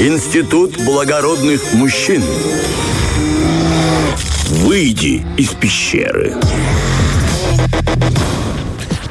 Институт благородных мужчин. Выйди из пещеры.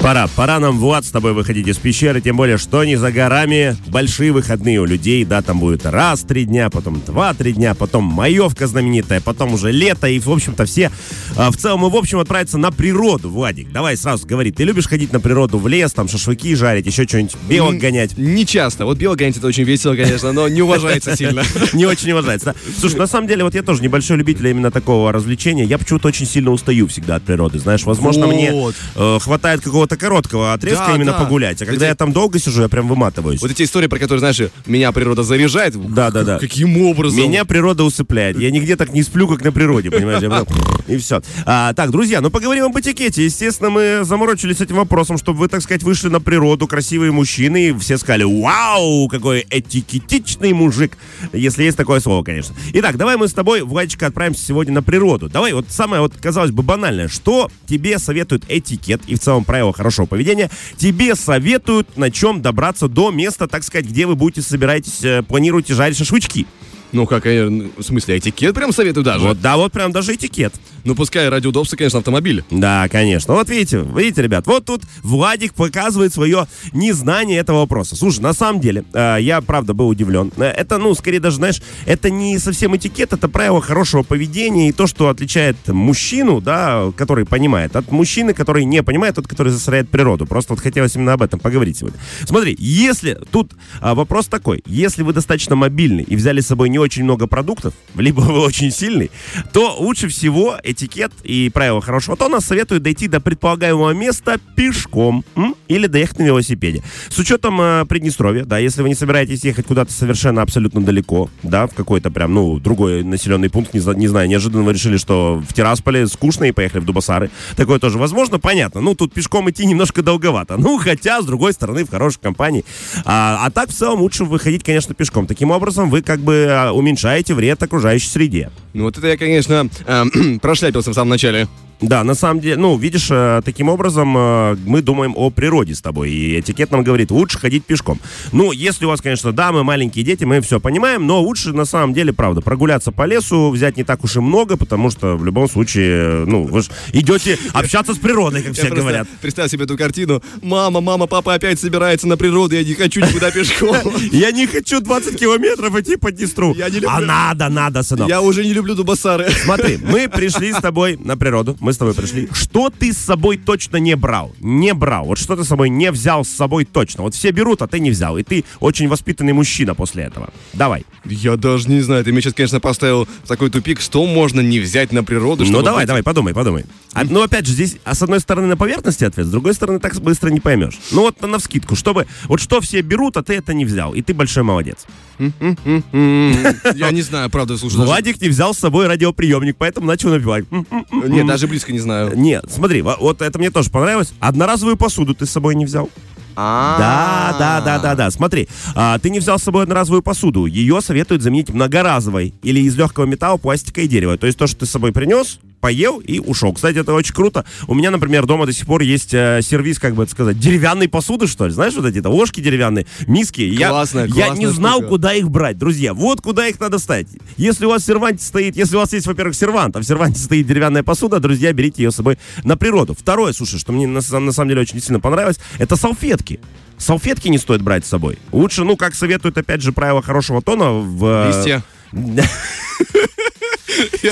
Пора, пора нам, Влад, с тобой выходить из пещеры, тем более, что не за горами большие выходные у людей, да, там будет раз три дня, потом два-три дня, потом маевка знаменитая, потом уже лето, и, в общем-то, все а, в целом и в общем отправятся на природу, Владик. Давай сразу говори, ты любишь ходить на природу в лес, там шашлыки жарить, еще что-нибудь, белок гонять? Не часто. Вот белок гонять это очень весело, конечно, но не уважается сильно. Не очень уважается, да. Слушай, на самом деле, вот я тоже небольшой любитель именно такого развлечения. Я почему-то очень сильно устаю всегда от природы, знаешь, возможно, мне э, хватает какого-то короткого отрезка Да, именно да. погулять. А когда Эти- я там долго сижу, я прям выматываюсь. Вот эти истории, про которые, знаешь, меня природа заряжает. Да, да, да. Каким образом? Меня природа усыпляет. Я нигде так не сплю, как на природе, понимаешь? И все. А, так, друзья, ну поговорим об этикете. Естественно, мы заморочились с этим вопросом, чтобы вы, так сказать, вышли на природу, красивые мужчины, и все сказали, вау, какой этикетичный мужик. Если есть такое слово, конечно. Итак, давай мы с тобой, Владичка, отправимся сегодня на природу. Давай, вот самое, вот, казалось бы, банальное. Что тебе советует этикет и в целом правила хорошего поведения? Тебе советуют, на чем добраться до места, так сказать, где вы будете собираетесь, э, планируете жарить шашлычки. Ну, как, э, в смысле, этикет прям советую даже? Вот, да, вот прям даже этикет. Ну, пускай ради удобства, конечно, автомобиль. Да, конечно. Вот видите, видите, ребят, вот тут Владик показывает свое незнание этого вопроса. Слушай, на самом деле, э, я правда был удивлен. Э, Это, ну, скорее даже, знаешь, это не совсем этикет, это правило хорошего поведения и то, что отличает мужчину, да, который понимает, от мужчины, который не понимает, тот, который засоряет природу. Просто вот хотелось именно об этом поговорить сегодня. Смотри, если тут а, вопрос такой, если вы достаточно мобильный и взяли с собой не очень много продуктов, либо вы очень сильный, то лучше всего этикет и правила хорошего тона советуют дойти до предполагаемого места пешком м, или доехать на велосипеде. С учетом э, Приднестровья, да, если вы не собираетесь ехать куда-то совершенно абсолютно далеко, да, в какой-то прям, ну, другой населенный пункт, не, не знаю, неожиданно вы решили, что в Тирасполе скучно и поехали в Дубасары. Такое тоже возможно, понятно. Ну, тут пешком идти немножко долговато. Ну, хотя, с другой стороны, в хорошей компании. А, а так, в целом, лучше выходить, конечно, пешком. Таким образом, вы как бы а, уменьшаете вред окружающей среде. Ну, вот это я, конечно, э, прошляпился в самом начале. Да, на самом деле, ну, видишь, э, таким образом э, мы думаем о природе с тобой. И этикет нам говорит, лучше ходить пешком. Ну, если у вас, конечно, да, мы маленькие дети, мы все понимаем, но лучше, на самом деле, правда, прогуляться по лесу, взять не так уж и много, потому что в любом случае, ну, вы же идете общаться с природой, как все говорят. Представь себе эту картину. Мама, мама, папа опять собирается на природу, я не хочу никуда пешком. Я не хочу 20 километров идти по Днестру. Я не люблю. А надо, надо, сынок. Я уже не люблю Дубасары. Смотри, мы пришли с тобой на природу, мы с тобой пришли. Что ты с собой точно не брал? Не брал. Вот что ты с собой не взял с собой точно? Вот все берут, а ты не взял. И ты очень воспитанный мужчина после этого. Давай. Я даже не знаю, ты меня сейчас, конечно, поставил в такой тупик, что можно не взять на природу, Ну давай, быть- давай, подумай, подумай. А, ну опять же, здесь, а с одной стороны на поверхности ответ, с другой стороны так быстро не поймешь. Ну вот на вскидку, чтобы, вот что все берут, а ты это не взял. И ты большой молодец. Я не знаю, правда, слушай. Владик не взял с собой радиоприемник, поэтому начал м. Нет, даже близко не знаю. Нет, смотри, во- вот это мне тоже понравилось. Одноразовую посуду ты с собой не взял. Да, да, да, да, да. Смотри, а, ты не взял с собой одноразовую посуду. Ее советуют заменить многоразовой или из легкого металла, пластика и дерева. То есть то, что ты с собой принес, поел и ушел. Кстати, это очень круто. У меня, например, дома до сих пор есть э, сервис, как бы это сказать, деревянной посуды, что ли. Знаешь, вот эти -то, ложки деревянные, миски. Я- Классная, я, классная не знал, штука. куда их брать, друзья. Вот куда их надо ставить. Если у вас в серванте стоит, если у вас есть, во-первых, сервант, а в серванте стоит деревянная посуда, друзья, берите ее с собой на природу. Второе, слушай, что мне на, на самом деле очень сильно понравилось, это салфетки. Салфетки не стоит брать с собой. Лучше, ну, как советуют, опять же, правила хорошего тона в... э, Листья.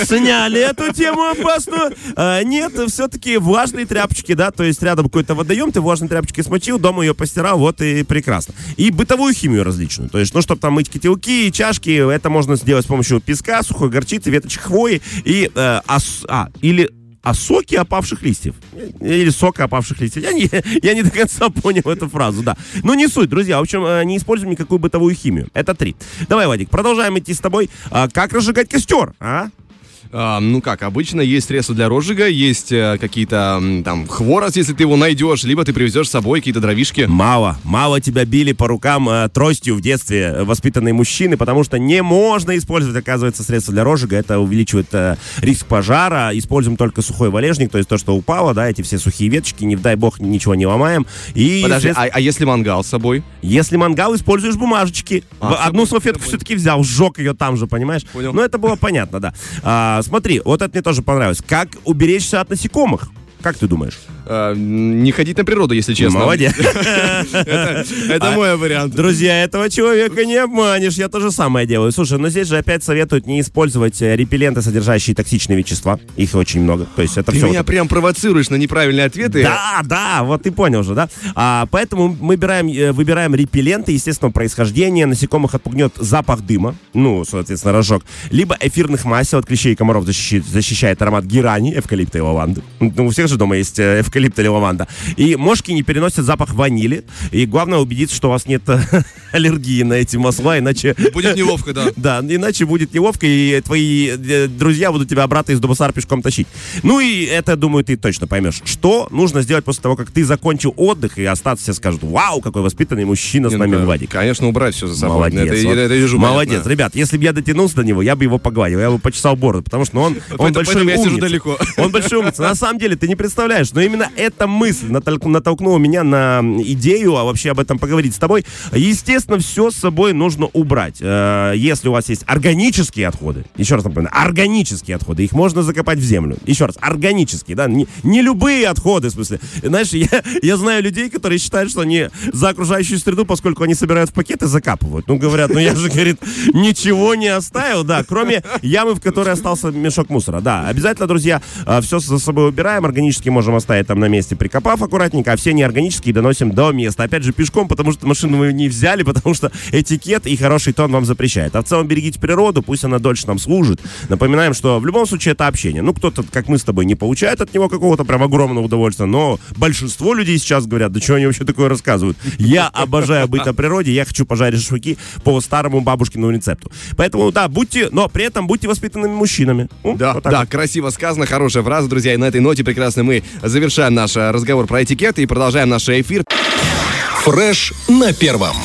Сняли эту тему опасную. А, нет, все-таки влажные тряпочки, да, то есть рядом какой-то водоем, ты влажной тряпочкой смочил, дома ее постирал, вот и прекрасно. И бытовую химию различную. То есть, ну, чтобы там мыть котелки, чашки, это можно сделать с помощью песка, сухой горчицы, веточек хвои и, э, а, или а соки опавших листьев. Или сока опавших листьев. Я не, я не до конца понял эту фразу, да. Но не суть, друзья. В общем, э, не используем никакую бытовую химию. Это три. Давай, Вадик, продолжаем идти с тобой. А, как разжигать костер, а? А, ну как, обычно есть средства для розжига, есть э, какие-то там хворост, если ты его найдешь, либо ты привезешь с собой какие-то дровишки. Мало, мало тебя били по рукам э, тростью в детстве э, воспитанные мужчины, потому что не можно использовать, оказывается, средства для розжига. Это увеличивает э, риск пожара. Используем только сухой валежник, то есть то, что упало, да, эти все сухие веточки, не дай бог ничего не ломаем. И Подожди, средств- а, а если мангал с собой? Если мангал, используешь бумажечки. А, Одну салфетку все-таки взял, сжег ее там же, понимаешь? Понял. Ну, это было понятно, да. А, смотри, вот это мне тоже понравилось. Как уберечься от насекомых? Как ты думаешь? М, не ходить на природу, если честно. Молодец. Это, А, мой вариант. Друзья, этого человека не обманешь, я то же самое делаю. Слушай, но здесь же опять советуют не использовать э, репелленты, содержащие токсичные вещества. Их очень много. То есть это Ты все. меня прям провоцируешь на неправильные ответы. Да, да, вот ты понял же, да? А, поэтому мы выбираем, э, выбираем репелленты естественного происхождения. Насекомых отпугнет запах дыма, ну, соответственно, рожок. Либо эфирных масел от клещей и комаров защищает, защищает аромат герани, эвкалипта и лаванды. Ну, у всех же дома есть э, эвкалипт или лаванда. И мошки не переносят запах ванили. И главное убедиться, что у вас нет аллергии на эти масла, иначе... Будет неловко, да. Да, иначе будет неловко, и твои э, друзья будут тебя обратно из Дубасар пешком тащить. Ну и это, думаю, ты точно поймешь. Что нужно сделать после того, как ты закончил отдых, и остаться все скажут, вау, какой воспитанный мужчина с нами ну, в Вадик. Конечно, убрать все за собой. Молодец. Это, вот. это, я вижу, Молодец. понятно. Ребят, если бы я дотянулся до него, я бы его погладил, я бы почесал бороду, потому что он, он Поэтому- большой поэтому умница. Он большой умница. На самом деле, ты не представляешь, но именно эта мысль натол- натолкнула меня на идею, а вообще об этом поговорить с тобой. Естественно, все с собой нужно убрать. Э, Если у вас есть органические отходы, еще раз напоминаю, органические отходы, их можно закопать в землю. Еще раз, органические, да, не, не любые отходы, в смысле. Знаешь, я, я знаю людей, которые считают, что они за окружающую среду, поскольку они собирают в пакеты, закапывают. Ну, говорят, ну я же, говорит, ничего не оставил, да, кроме ямы, в которой остался мешок мусора. Да, обязательно, друзья, все за собой убираем, органические можем оставить там на месте, прикопав аккуратненько, а все неорганические доносим до места. Опять же, пешком, потому что машину мы не взяли, потому что этикет и хороший тон вам запрещает. А в целом берегите природу, пусть она дольше нам служит. Напоминаем, что в любом случае это общение. Ну, кто-то, как мы с тобой, не получает от него какого-то прям огромного удовольствия, но большинство людей сейчас говорят, да что они вообще такое рассказывают? Я обожаю быть на природе, я хочу пожарить шашлыки по старому бабушкиному рецепту. Поэтому, да, будьте, но при этом будьте воспитанными мужчинами. Ну, Да, вот да, вот. красиво сказано, хорошая фраза, друзья. И на этой ноте прекрасно мы завершаем наш э, разговор про этикет и продолжаем наш эфир. Фреш на первом.